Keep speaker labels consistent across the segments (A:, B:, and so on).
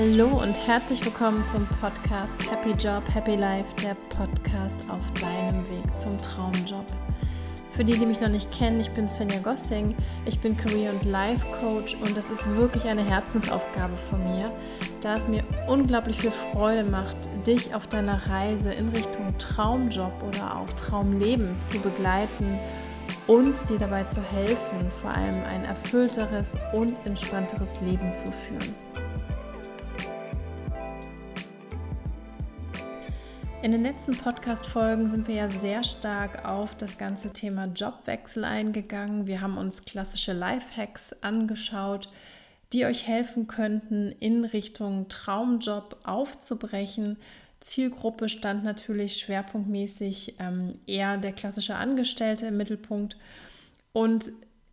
A: Hallo und herzlich willkommen zum Podcast Happy Job, Happy Life, der Podcast auf deinem Weg zum Traumjob. Für die, die mich noch nicht kennen, ich bin Svenja Gossing, ich bin Career- und Life Coach und das ist wirklich eine Herzensaufgabe von mir, da es mir unglaublich viel Freude macht, dich auf deiner Reise in Richtung Traumjob oder auch Traumleben zu begleiten und dir dabei zu helfen, vor allem ein erfüllteres und entspannteres Leben zu führen. In den letzten Podcast-Folgen sind wir ja sehr stark auf das ganze Thema Jobwechsel eingegangen. Wir haben uns klassische Lifehacks angeschaut, die euch helfen könnten, in Richtung Traumjob aufzubrechen. Zielgruppe stand natürlich schwerpunktmäßig ähm, eher der klassische Angestellte im Mittelpunkt. Und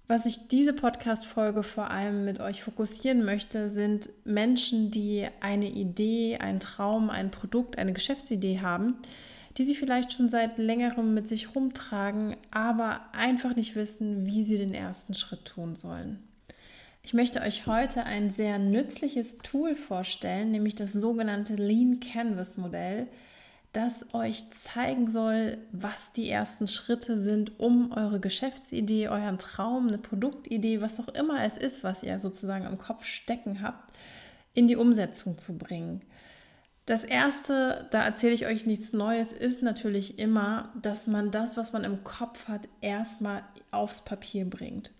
A: was ich diese Podcast-Folge vor allem mit euch fokussieren möchte, sind Menschen, die eine Idee, einen Traum, ein Produkt, eine Geschäftsidee haben, die sie vielleicht schon seit längerem mit sich rumtragen, aber einfach nicht wissen, wie sie den ersten Schritt tun sollen. Ich möchte euch heute ein sehr nützliches Tool vorstellen, nämlich das sogenannte Lean Canvas Modell, das euch zeigen soll, was die ersten Schritte sind, um eure Geschäftsidee, euren Traum, eine Produktidee, was auch immer es ist, was ihr sozusagen am Kopf stecken habt, in die Umsetzung zu bringen. Das erste, da erzähle ich euch nichts Neues, ist natürlich immer, dass man das, was man im Kopf hat, erstmal aufs Papier bringt.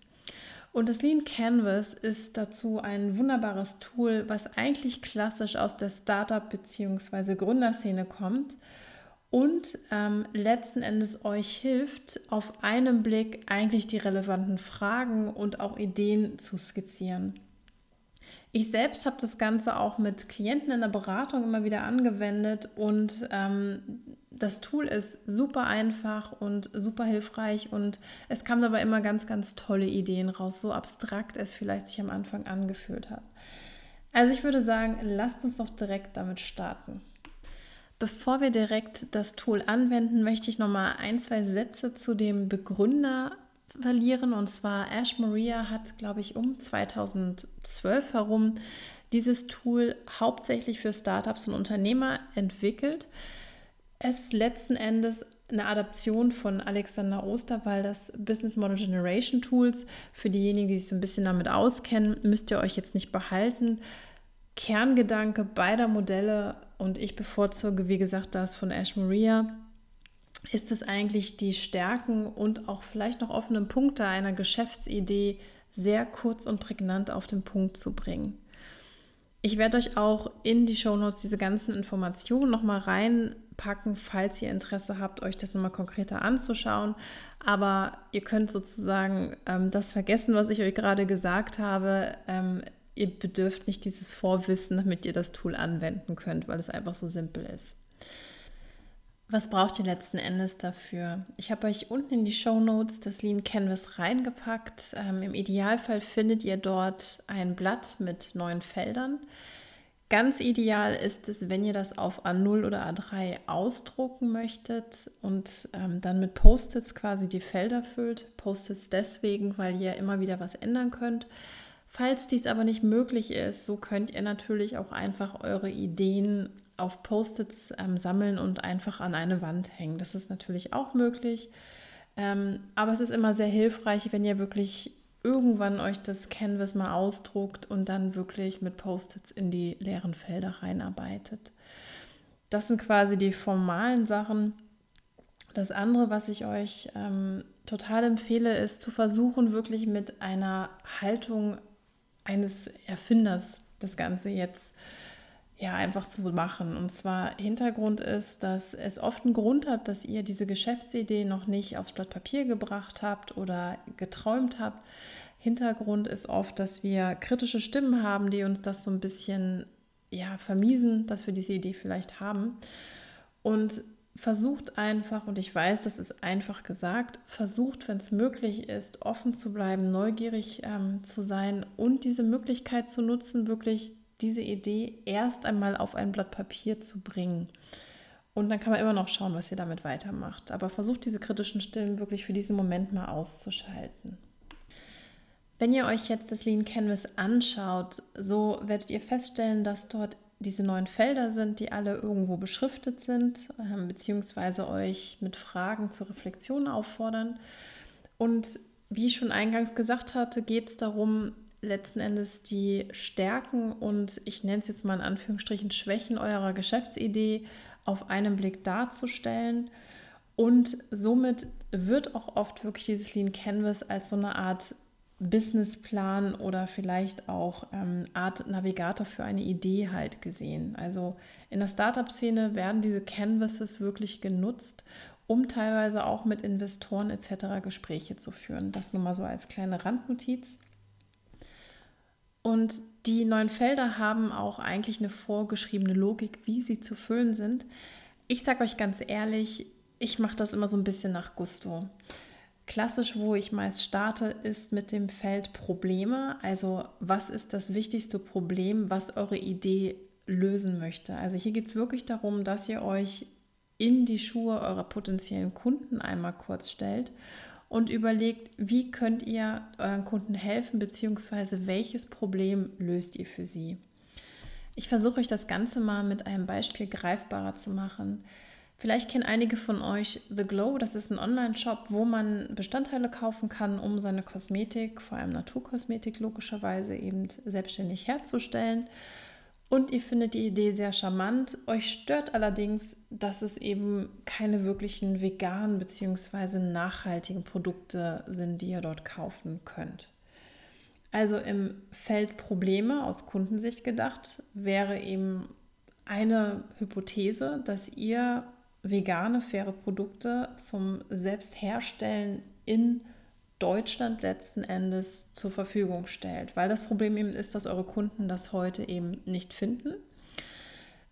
A: Und das Lean Canvas ist dazu ein wunderbares Tool, was eigentlich klassisch aus der Startup- bzw. Gründerszene kommt und ähm, letzten Endes euch hilft, auf einen Blick eigentlich die relevanten Fragen und auch Ideen zu skizzieren. Ich selbst habe das Ganze auch mit Klienten in der Beratung immer wieder angewendet und ähm, das Tool ist super einfach und super hilfreich und es kamen dabei immer ganz, ganz tolle Ideen raus, so abstrakt es vielleicht sich am Anfang angefühlt hat. Also ich würde sagen, lasst uns doch direkt damit starten. Bevor wir direkt das Tool anwenden, möchte ich noch mal ein, zwei Sätze zu dem Begründer verlieren. Und zwar Ash Maria hat, glaube ich, um 2012 herum dieses Tool hauptsächlich für Startups und Unternehmer entwickelt. Es letzten Endes eine Adaption von Alexander Osterwalders Business Model Generation Tools. Für diejenigen, die sich so ein bisschen damit auskennen, müsst ihr euch jetzt nicht behalten. Kerngedanke beider Modelle und ich bevorzuge, wie gesagt, das von Ash Maria, ist es eigentlich die Stärken und auch vielleicht noch offenen Punkte einer Geschäftsidee sehr kurz und prägnant auf den Punkt zu bringen. Ich werde euch auch in die Shownotes diese ganzen Informationen nochmal reinpacken, falls ihr Interesse habt, euch das nochmal konkreter anzuschauen. Aber ihr könnt sozusagen ähm, das vergessen, was ich euch gerade gesagt habe. Ähm, ihr bedürft nicht dieses Vorwissen, damit ihr das Tool anwenden könnt, weil es einfach so simpel ist. Was braucht ihr letzten Endes dafür? Ich habe euch unten in die Show Notes das Lean Canvas reingepackt. Ähm, Im Idealfall findet ihr dort ein Blatt mit neun Feldern. Ganz ideal ist es, wenn ihr das auf A0 oder A3 ausdrucken möchtet und ähm, dann mit Post-its quasi die Felder füllt. Post-its deswegen, weil ihr immer wieder was ändern könnt. Falls dies aber nicht möglich ist, so könnt ihr natürlich auch einfach eure Ideen auf Post-its ähm, sammeln und einfach an eine Wand hängen. Das ist natürlich auch möglich. Ähm, aber es ist immer sehr hilfreich, wenn ihr wirklich irgendwann euch das Canvas mal ausdruckt und dann wirklich mit Post-its in die leeren Felder reinarbeitet. Das sind quasi die formalen Sachen. Das andere, was ich euch ähm, total empfehle, ist zu versuchen, wirklich mit einer Haltung eines Erfinders das Ganze jetzt ja, einfach zu machen. Und zwar Hintergrund ist, dass es oft einen Grund hat, dass ihr diese Geschäftsidee noch nicht aufs Blatt Papier gebracht habt oder geträumt habt. Hintergrund ist oft, dass wir kritische Stimmen haben, die uns das so ein bisschen ja, vermiesen, dass wir diese Idee vielleicht haben. Und versucht einfach, und ich weiß, das ist einfach gesagt, versucht, wenn es möglich ist, offen zu bleiben, neugierig ähm, zu sein und diese Möglichkeit zu nutzen, wirklich diese Idee erst einmal auf ein Blatt Papier zu bringen. Und dann kann man immer noch schauen, was ihr damit weitermacht. Aber versucht diese kritischen Stimmen wirklich für diesen Moment mal auszuschalten. Wenn ihr euch jetzt das Lean Canvas anschaut, so werdet ihr feststellen, dass dort diese neuen Felder sind, die alle irgendwo beschriftet sind, ähm, beziehungsweise euch mit Fragen zur Reflexion auffordern. Und wie ich schon eingangs gesagt hatte, geht es darum, letzten Endes die Stärken und ich nenne es jetzt mal in Anführungsstrichen Schwächen eurer Geschäftsidee auf einen Blick darzustellen. Und somit wird auch oft wirklich dieses Lean Canvas als so eine Art Businessplan oder vielleicht auch ähm, Art Navigator für eine Idee halt gesehen. Also in der Startup-Szene werden diese Canvases wirklich genutzt, um teilweise auch mit Investoren etc. Gespräche zu führen. Das nur mal so als kleine Randnotiz. Und die neuen Felder haben auch eigentlich eine vorgeschriebene Logik, wie sie zu füllen sind. Ich sage euch ganz ehrlich, ich mache das immer so ein bisschen nach Gusto. Klassisch, wo ich meist starte, ist mit dem Feld Probleme. Also was ist das wichtigste Problem, was eure Idee lösen möchte? Also hier geht es wirklich darum, dass ihr euch in die Schuhe eurer potenziellen Kunden einmal kurz stellt und überlegt, wie könnt ihr euren Kunden helfen, beziehungsweise welches Problem löst ihr für sie. Ich versuche euch das Ganze mal mit einem Beispiel greifbarer zu machen. Vielleicht kennen einige von euch The Glow. Das ist ein Online-Shop, wo man Bestandteile kaufen kann, um seine Kosmetik, vor allem Naturkosmetik logischerweise, eben selbstständig herzustellen. Und ihr findet die Idee sehr charmant. Euch stört allerdings, dass es eben keine wirklichen veganen bzw. nachhaltigen Produkte sind, die ihr dort kaufen könnt. Also im Feld Probleme aus Kundensicht gedacht wäre eben eine Hypothese, dass ihr vegane, faire Produkte zum Selbstherstellen in Deutschland letzten Endes zur Verfügung stellt. Weil das Problem eben ist, dass eure Kunden das heute eben nicht finden.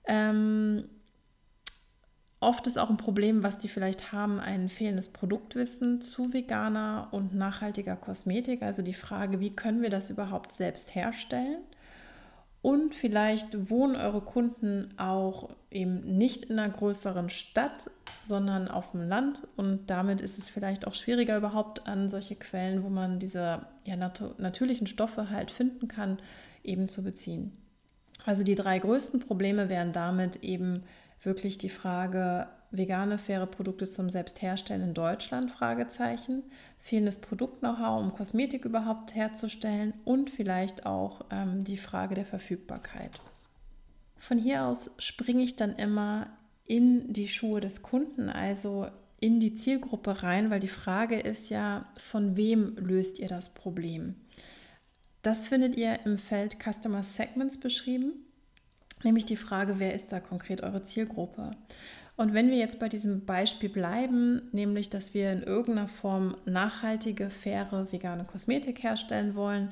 A: Ähm, oft ist auch ein Problem, was die vielleicht haben, ein fehlendes Produktwissen zu veganer und nachhaltiger Kosmetik. Also die Frage, wie können wir das überhaupt selbst herstellen? Und vielleicht wohnen eure Kunden auch eben nicht in einer größeren Stadt, sondern auf dem Land. Und damit ist es vielleicht auch schwieriger überhaupt an solche Quellen, wo man diese ja, nat natürlichen Stoffe halt finden kann, eben zu beziehen. Also die drei größten Probleme wären damit eben wirklich die Frage, vegane, faire Produkte zum Selbstherstellen in Deutschland? Fragezeichen. Fehlendes Produkt-Know-how, um Kosmetik überhaupt herzustellen und vielleicht auch ähm, die Frage der Verfügbarkeit. Von hier aus springe ich dann immer in die Schuhe des Kunden, also in die Zielgruppe rein, weil die Frage ist ja, von wem löst ihr das Problem? Das findet ihr im Feld Customer Segments beschrieben, nämlich die Frage, wer ist da konkret eure Zielgruppe? Und wenn wir jetzt bei diesem Beispiel bleiben, nämlich dass wir in irgendeiner Form nachhaltige, faire, vegane Kosmetik herstellen wollen,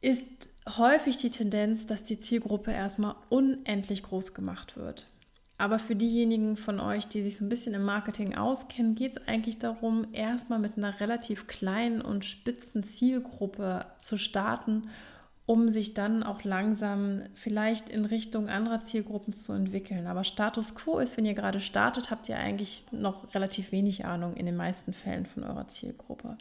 A: ist häufig die Tendenz, dass die Zielgruppe erstmal unendlich groß gemacht wird. Aber für diejenigen von euch, die sich so ein bisschen im Marketing auskennen, geht es eigentlich darum, erstmal mit einer relativ kleinen und spitzen Zielgruppe zu starten um sich dann auch langsam vielleicht in Richtung anderer Zielgruppen zu entwickeln. Aber Status quo ist, wenn ihr gerade startet, habt ihr eigentlich noch relativ wenig Ahnung in den meisten Fällen von eurer Zielgruppe.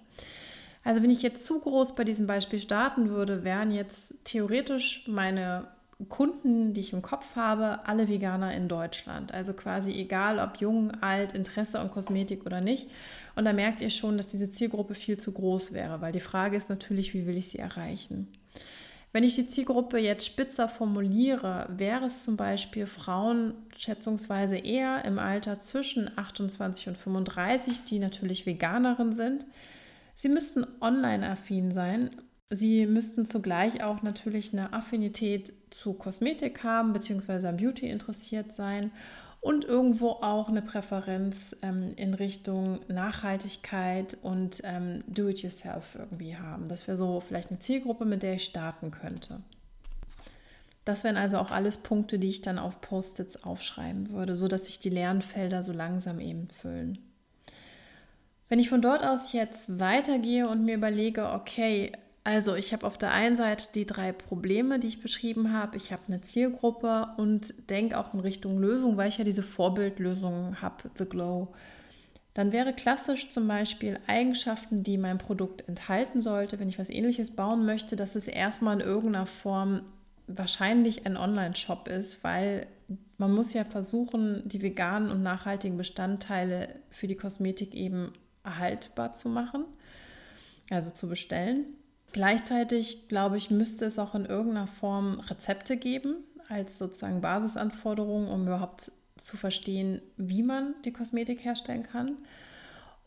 A: Also wenn ich jetzt zu groß bei diesem Beispiel starten würde, wären jetzt theoretisch meine Kunden, die ich im Kopf habe, alle Veganer in Deutschland. Also quasi egal, ob jung, alt, Interesse an Kosmetik oder nicht. Und da merkt ihr schon, dass diese Zielgruppe viel zu groß wäre, weil die Frage ist natürlich, wie will ich sie erreichen? Wenn ich die Zielgruppe jetzt spitzer formuliere, wäre es zum Beispiel Frauen schätzungsweise eher im Alter zwischen 28 und 35, die natürlich Veganerin sind. Sie müssten online-affin sein. Sie müssten zugleich auch natürlich eine Affinität zu Kosmetik haben, beziehungsweise am Beauty interessiert sein und irgendwo auch eine Präferenz ähm, in Richtung Nachhaltigkeit und ähm, Do-it-yourself irgendwie haben. Das wäre so vielleicht eine Zielgruppe, mit der ich starten könnte. Das wären also auch alles Punkte, die ich dann auf Post-its aufschreiben würde, sodass sich die Lernfelder so langsam eben füllen. Wenn ich von dort aus jetzt weitergehe und mir überlege, okay, also ich habe auf der einen Seite die drei Probleme, die ich beschrieben habe. Ich habe eine Zielgruppe und denke auch in Richtung Lösung, weil ich ja diese Vorbildlösung habe, The Glow. dann wäre klassisch zum Beispiel Eigenschaften, die mein Produkt enthalten sollte, wenn ich was ähnliches bauen möchte, dass es erstmal in irgendeiner Form wahrscheinlich ein Online-Shop ist, weil man muss ja versuchen, die veganen und nachhaltigen Bestandteile für die Kosmetik eben erhaltbar zu machen, also zu bestellen. Gleichzeitig, glaube ich, müsste es auch in irgendeiner Form Rezepte geben, als sozusagen Basisanforderung, um überhaupt zu verstehen, wie man die Kosmetik herstellen kann.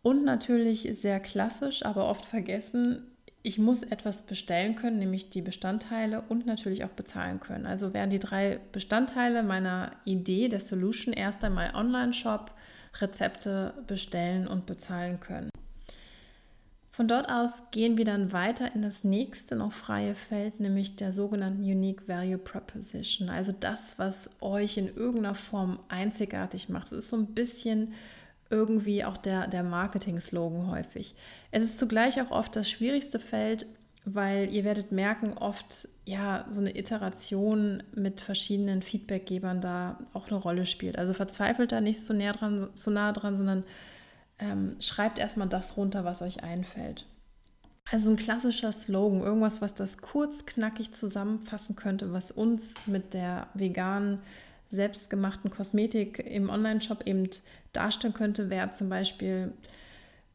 A: Und natürlich sehr klassisch, aber oft vergessen, ich muss etwas bestellen können, nämlich die Bestandteile und natürlich auch bezahlen können. Also wären die drei Bestandteile meiner Idee der Solution erst einmal Online-Shop, Rezepte bestellen und bezahlen können. Von dort aus gehen wir dann weiter in das nächste noch freie Feld, nämlich der sogenannten Unique Value Proposition. Also das, was euch in irgendeiner Form einzigartig macht. Es ist so ein bisschen irgendwie auch der, der Marketing-Slogan häufig. Es ist zugleich auch oft das schwierigste Feld, weil ihr werdet merken, oft ja so eine Iteration mit verschiedenen Feedbackgebern da auch eine Rolle spielt. Also verzweifelt da nicht so, näher dran, so nah dran, sondern ähm, schreibt erstmal das runter, was euch einfällt. Also ein klassischer Slogan, irgendwas, was das kurz, knackig zusammenfassen könnte, was uns mit der veganen, selbstgemachten Kosmetik im Online-Shop eben darstellen könnte, wäre zum Beispiel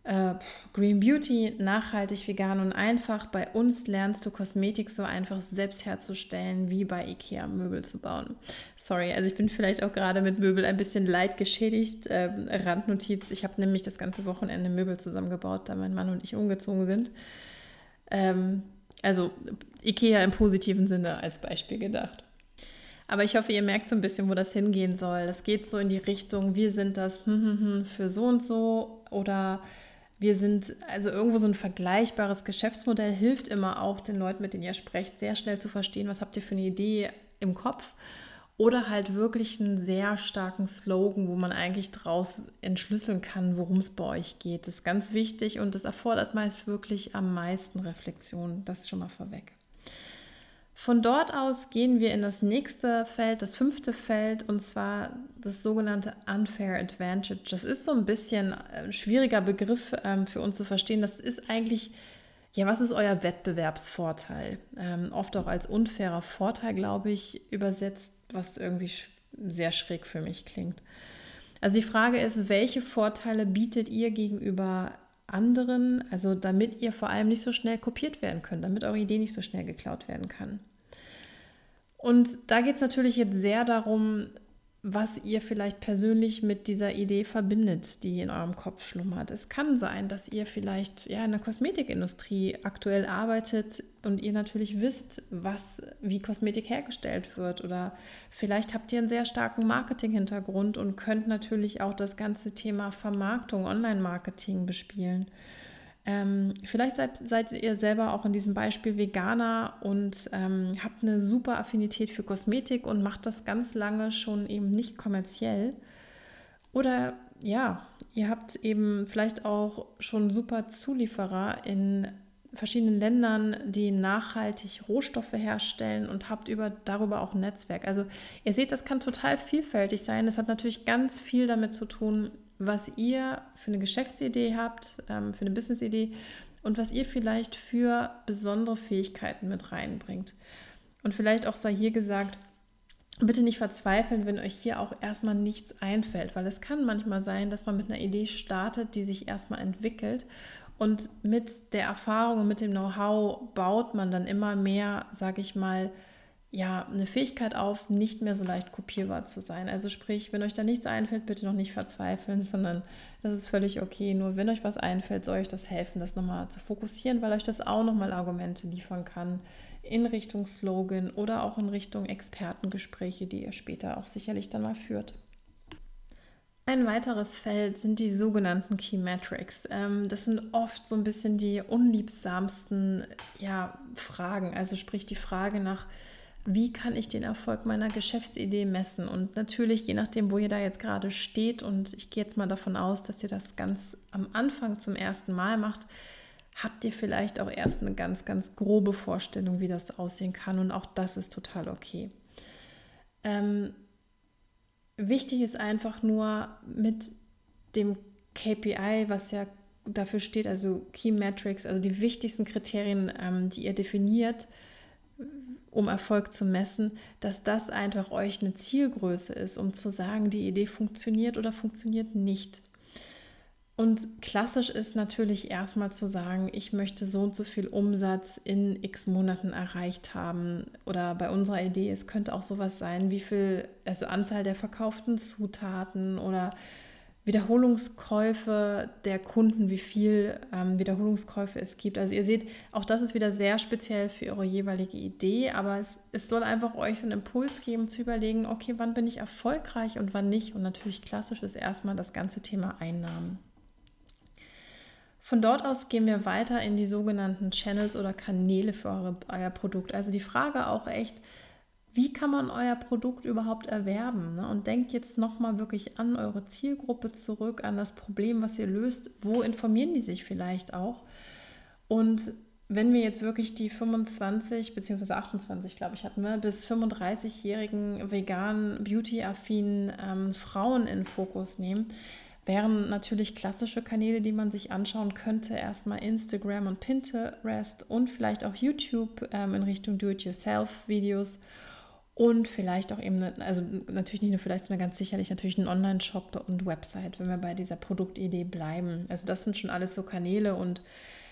A: äh, Green Beauty, nachhaltig, vegan und einfach. Bei uns lernst du Kosmetik so einfach selbst herzustellen, wie bei IKEA Möbel zu bauen. Sorry, also ich bin vielleicht auch gerade mit Möbel ein bisschen leid geschädigt. Ähm, Randnotiz, ich habe nämlich das ganze Wochenende Möbel zusammengebaut, da mein Mann und ich umgezogen sind. Ähm, also IKEA im positiven Sinne als Beispiel gedacht. Aber ich hoffe, ihr merkt so ein bisschen, wo das hingehen soll. Das geht so in die Richtung, wir sind das hm, hm, hm, für so und so oder wir sind, also irgendwo so ein vergleichbares Geschäftsmodell hilft immer auch den Leuten, mit denen ihr sprecht, sehr schnell zu verstehen, was habt ihr für eine Idee im Kopf. Oder halt wirklich einen sehr starken Slogan, wo man eigentlich daraus entschlüsseln kann, worum es bei euch geht. Das ist ganz wichtig und das erfordert meist wirklich am meisten Reflexion. Das schon mal vorweg. Von dort aus gehen wir in das nächste Feld, das fünfte Feld, und zwar das sogenannte Unfair Advantage. Das ist so ein bisschen ein schwieriger Begriff ähm, für uns zu verstehen. Das ist eigentlich, ja, was ist euer Wettbewerbsvorteil? Ähm, oft auch als unfairer Vorteil, glaube ich, übersetzt, was irgendwie sch sehr schräg für mich klingt. Also die Frage ist, welche Vorteile bietet ihr gegenüber anderen, also damit ihr vor allem nicht so schnell kopiert werden könnt, damit eure Idee nicht so schnell geklaut werden kann. Und da geht es natürlich jetzt sehr darum, was ihr vielleicht persönlich mit dieser Idee verbindet, die in eurem Kopf schlummert. Es kann sein, dass ihr vielleicht ja in der Kosmetikindustrie aktuell arbeitet und ihr natürlich wisst, was wie Kosmetik hergestellt wird oder vielleicht habt ihr einen sehr starken Marketing-Hintergrund und könnt natürlich auch das ganze Thema Vermarktung, Online-Marketing bespielen. Ähm, vielleicht seid, seid, ihr selber auch in diesem Beispiel Veganer und ähm, habt eine super Affinität für Kosmetik und macht das ganz lange schon eben nicht kommerziell. Oder ja, ihr habt eben vielleicht auch schon super Zulieferer in verschiedenen Ländern, die nachhaltig Rohstoffe herstellen und habt über, darüber auch ein Netzwerk. Also ihr seht, das kann total vielfältig sein. Das hat natürlich ganz viel damit zu tun, was ihr für eine Geschäftsidee habt, ähm, für eine Businessidee und was ihr vielleicht für besondere Fähigkeiten mit reinbringt. Und vielleicht auch sei hier gesagt, bitte nicht verzweifeln, wenn euch hier auch erstmal nichts einfällt, weil es kann manchmal sein, dass man mit einer Idee startet, die sich erstmal entwickelt und mit der Erfahrung und mit dem Know-how baut man dann immer mehr, sage ich mal, ja, eine Fähigkeit auf, nicht mehr so leicht kopierbar zu sein. Also sprich, wenn euch da nichts einfällt, bitte noch nicht verzweifeln, sondern das ist völlig okay. Nur wenn euch was einfällt, soll euch das helfen, das nochmal zu fokussieren, weil euch das auch nochmal Argumente liefern kann in Richtung Slogan oder auch in Richtung Expertengespräche, die ihr später auch sicherlich dann mal führt. Ein weiteres Feld sind die sogenannten Key Metrics. Ähm, das sind oft so ein bisschen die unliebsamsten ja, Fragen. Also sprich die Frage nach, wie kann ich den Erfolg meiner Geschäftsidee messen? Und natürlich, je nachdem, wo ihr da jetzt gerade steht, und ich gehe jetzt mal davon aus, dass ihr das ganz am Anfang zum ersten Mal macht, habt ihr vielleicht auch erst eine ganz, ganz grobe Vorstellung, wie das aussehen kann. Und auch das ist total okay. Ähm, wichtig ist einfach nur mit dem KPI, was ja dafür steht, also Key Metrics, also die wichtigsten Kriterien, ähm, die ihr definiert, um Erfolg zu messen, dass das einfach euch eine Zielgröße ist, um zu sagen, die Idee funktioniert oder funktioniert nicht. Und klassisch ist natürlich erstmal zu sagen, ich möchte so und so viel Umsatz in x Monaten erreicht haben. Oder bei unserer Idee, es könnte auch sowas sein, wie viel, also Anzahl der verkauften Zutaten oder Wiederholungskäufe der Kunden, wie viel ähm, Wiederholungskäufe es gibt. Also ihr seht, auch das ist wieder sehr speziell für eure jeweilige Idee, aber es, es soll einfach euch so einen Impuls geben zu überlegen, okay, wann bin ich erfolgreich und wann nicht. Und natürlich klassisch ist erstmal das ganze Thema Einnahmen. Von dort aus gehen wir weiter in die sogenannten Channels oder Kanäle für eure, euer Produkt. Also die Frage auch echt, wie kann man euer Produkt überhaupt erwerben? Ne? Und denkt jetzt nochmal wirklich an eure Zielgruppe zurück, an das Problem, was ihr löst. Wo informieren die sich vielleicht auch? Und wenn wir jetzt wirklich die 25 bzw. 28, glaube ich, hatten wir, bis 35-jährigen veganen, beauty-affinen ähm, Frauen in Fokus nehmen, wären natürlich klassische Kanäle, die man sich anschauen könnte. Erstmal Instagram und Pinterest und vielleicht auch YouTube ähm, in Richtung Do-it-yourself-Videos und vielleicht auch eben, also natürlich nicht nur vielleicht, sondern ganz sicherlich natürlich einen Online-Shop und Website, wenn wir bei dieser Produktidee bleiben. Also das sind schon alles so Kanäle und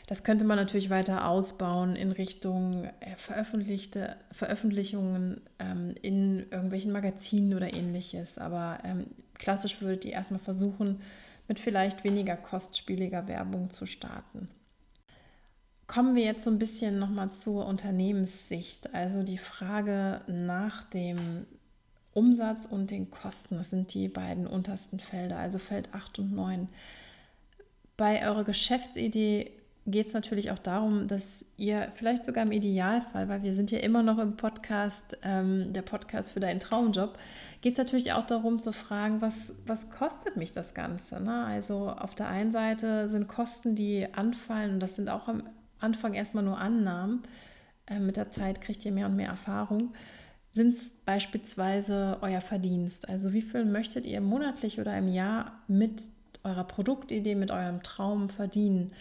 A: das könnte man natürlich weiter ausbauen in Richtung äh, veröffentlichte Veröffentlichungen ähm, in irgendwelchen Magazinen oder ähnliches. Aber ähm, klassisch würdet ihr erstmal versuchen, mit vielleicht weniger kostspieliger Werbung zu starten. Kommen wir jetzt so ein bisschen nochmal zur Unternehmenssicht, also die Frage nach dem Umsatz und den Kosten. Das sind die beiden untersten Felder, also Feld 8 und 9. Bei eurer Geschäftsidee geht es natürlich auch darum, dass ihr vielleicht sogar im Idealfall, weil wir sind ja immer noch im Podcast, ähm, der Podcast für deinen Traumjob, geht es natürlich auch darum zu fragen, was, was kostet mich das Ganze? Ne? Also auf der einen Seite sind Kosten, die anfallen und das sind auch am Anfang erstmal nur Annahmen. Äh, mit der Zeit kriegt ihr mehr und mehr Erfahrung. Sind es beispielsweise euer Verdienst? Also wie viel möchtet ihr monatlich oder im Jahr mit eurer Produktidee, mit eurem Traum verdienen?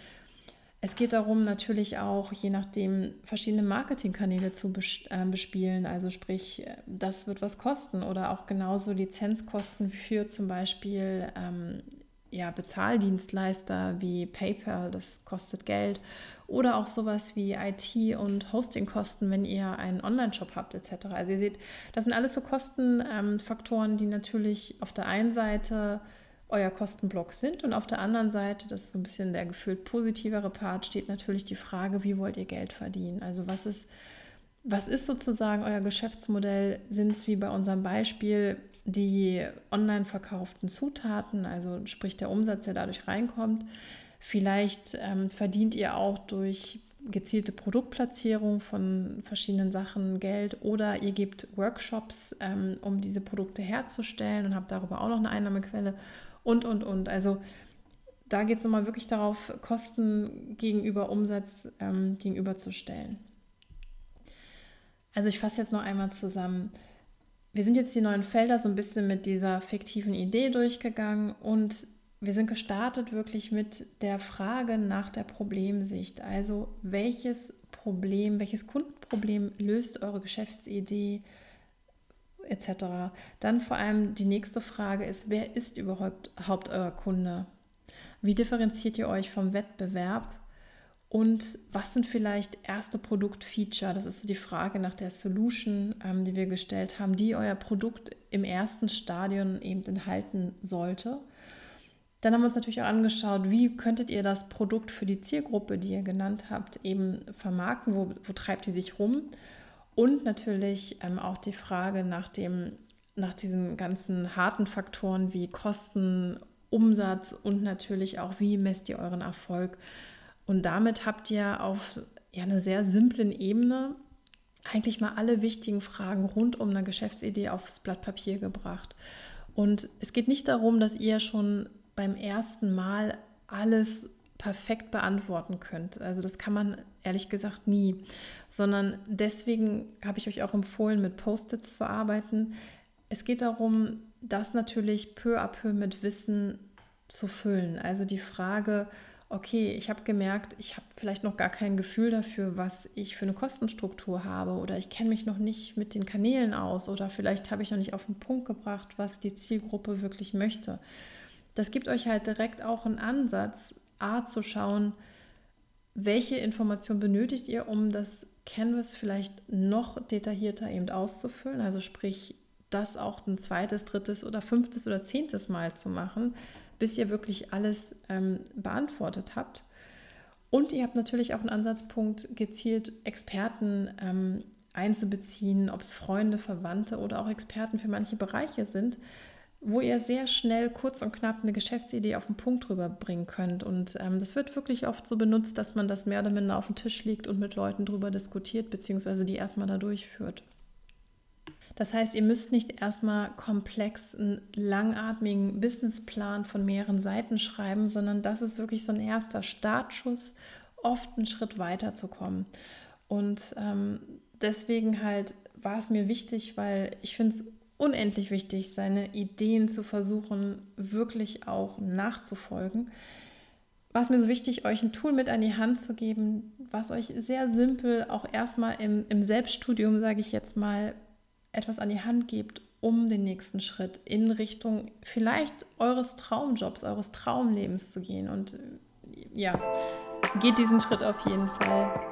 A: Es geht darum, natürlich auch, je nachdem, verschiedene Marketingkanäle zu äh, bespielen. Also sprich, das wird was kosten oder auch genauso Lizenzkosten für zum Beispiel ähm, ja, Bezahldienstleister wie PayPal, das kostet Geld. Oder auch sowas wie IT- und Hostingkosten, wenn ihr einen Online-Shop habt etc. Also ihr seht, das sind alles so Kostenfaktoren, ähm, die natürlich auf der einen Seite euer Kostenblock sind. Und auf der anderen Seite, das ist so ein bisschen der gefühlt positivere Part, steht natürlich die Frage, wie wollt ihr Geld verdienen? Also was ist, was ist sozusagen euer Geschäftsmodell? Sind es wie bei unserem Beispiel die online verkauften Zutaten, also sprich der Umsatz, der dadurch reinkommt? Vielleicht ähm, verdient ihr auch durch gezielte Produktplatzierung von verschiedenen Sachen Geld oder ihr gebt Workshops, ähm, um diese Produkte herzustellen und habt darüber auch noch eine Einnahmequelle und, und, und. Also da geht es nochmal wirklich darauf, Kosten gegenüber Umsatz ähm, gegenüberzustellen. Also ich fasse jetzt noch einmal zusammen. Wir sind jetzt die neuen Felder so ein bisschen mit dieser fiktiven Idee durchgegangen und wir sind gestartet wirklich mit der Frage nach der Problemsicht. Also welches Problem, welches Kundenproblem löst eure Geschäftsidee? etc. Dann vor allem die nächste Frage ist, wer ist überhaupt, euer Kunde? Wie differenziert ihr euch vom Wettbewerb? Und was sind vielleicht erste Produktfeature? Das ist so die Frage nach der Solution, ähm, die wir gestellt haben, die euer Produkt im ersten Stadion eben enthalten sollte. Dann haben wir uns natürlich auch angeschaut, wie könntet ihr das Produkt für die Zielgruppe, die ihr genannt habt, eben vermarkten, wo, wo treibt die sich rum? Und natürlich ähm, auch die Frage nach, dem, nach diesen ganzen harten Faktoren wie Kosten, Umsatz und natürlich auch, wie messt ihr euren Erfolg. Und damit habt ihr auf ja, einer sehr simplen Ebene eigentlich mal alle wichtigen Fragen rund um eine Geschäftsidee aufs Blatt Papier gebracht. Und es geht nicht darum, dass ihr schon beim ersten Mal alles perfekt beantworten könnt. Also das kann man ehrlich gesagt nie, sondern deswegen habe ich euch auch empfohlen, mit Post-its zu arbeiten. Es geht darum, das natürlich peu à peu mit Wissen zu füllen. Also die Frage, okay, ich habe gemerkt, ich habe vielleicht noch gar kein Gefühl dafür, was ich für eine Kostenstruktur habe oder ich kenne mich noch nicht mit den Kanälen aus oder vielleicht habe ich noch nicht auf den Punkt gebracht, was die Zielgruppe wirklich möchte. Das gibt euch halt direkt auch einen Ansatz, A zu schauen, welche Information benötigt ihr, um das Canvas vielleicht noch detaillierter eben auszufüllen, also sprich, das auch ein zweites, drittes oder fünftes oder zehntes Mal zu machen, bis ihr wirklich alles ähm, beantwortet habt. Und ihr habt natürlich auch einen Ansatzpunkt, gezielt Experten ähm, einzubeziehen, ob es Freunde, Verwandte oder auch Experten für manche Bereiche sind, wo ihr sehr schnell, kurz und knapp eine Geschäftsidee auf den Punkt rüberbringen könnt. Und ähm, das wird wirklich oft so benutzt, dass man das mehr oder minder auf den Tisch legt und mit Leuten drüber diskutiert, beziehungsweise die erstmal da durchführt. Das heißt, ihr müsst nicht erstmal komplex einen langatmigen Businessplan von mehreren Seiten schreiben, sondern das ist wirklich so ein erster Startschuss, oft einen Schritt weiter zu kommen. Und ähm, deswegen halt war es mir wichtig, weil ich finde es unendlich wichtig, seine Ideen zu versuchen, wirklich auch nachzufolgen. War es mir so wichtig, euch ein Tool mit an die Hand zu geben, was euch sehr simpel auch erstmal im, im Selbststudium, sage ich jetzt mal, etwas an die Hand gibt, um den nächsten Schritt in Richtung vielleicht eures Traumjobs, eures Traumlebens zu gehen. Und ja, geht diesen Schritt auf jeden Fall.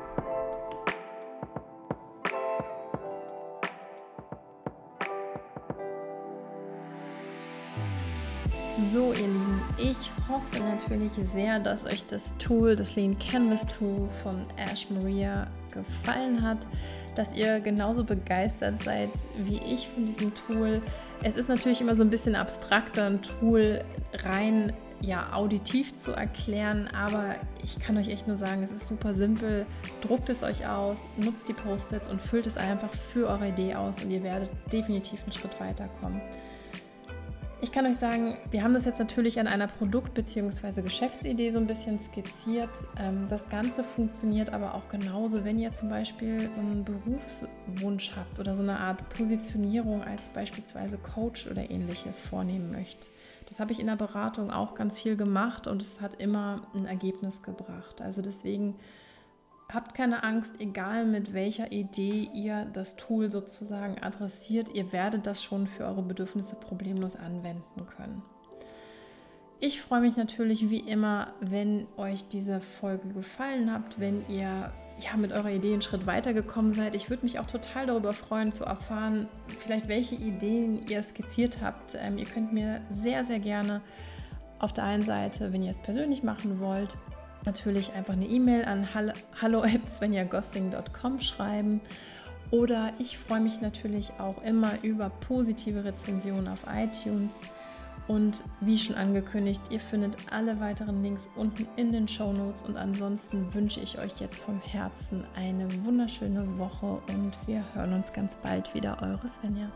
A: Hoffe natürlich sehr, dass euch das Tool, das Lean Canvas Tool von Ash Maria gefallen hat, dass ihr genauso begeistert seid wie ich von diesem Tool. Es ist natürlich immer so ein bisschen abstrakter, ein Tool rein ja, auditiv zu erklären, aber ich kann euch echt nur sagen, es ist super simpel. Druckt es euch aus, nutzt die Post-its und füllt es einfach für eure Idee aus und ihr werdet definitiv einen Schritt weiterkommen. Ich kann euch sagen, wir haben das jetzt natürlich an einer Produkt- bzw. Geschäftsidee so ein bisschen skizziert. Ähm, das Ganze funktioniert aber auch genauso, wenn ihr zum Beispiel so einen Berufswunsch habt oder so eine Art Positionierung als beispielsweise Coach oder ähnliches vornehmen möchtet. Das habe ich in der Beratung auch ganz viel gemacht und es hat immer ein Ergebnis gebracht. Also deswegen Habt keine Angst, egal mit welcher Idee ihr das Tool sozusagen adressiert, ihr werdet das schon für eure Bedürfnisse problemlos anwenden können. Ich freue mich natürlich wie immer, wenn euch diese Folge gefallen hat, wenn ihr ja mit eurer Idee einen Schritt weitergekommen seid. Ich würde mich auch total darüber freuen zu erfahren, vielleicht welche Ideen ihr skizziert habt. Ähm, ihr könnt mir sehr, sehr gerne auf der einen Seite, wenn ihr es persönlich machen wollt, natürlich einfach eine E-Mail an hallo@svenjagossing.com schreiben. Oder ich freue mich natürlich auch immer über positive Rezensionen auf iTunes. Und wie schon angekündigt, ihr findet alle weiteren Links unten in den Show Notes. Und ansonsten wünsche ich euch jetzt vom Herzen eine wunderschöne Woche und wir hören uns ganz bald wieder. Eure Svenja.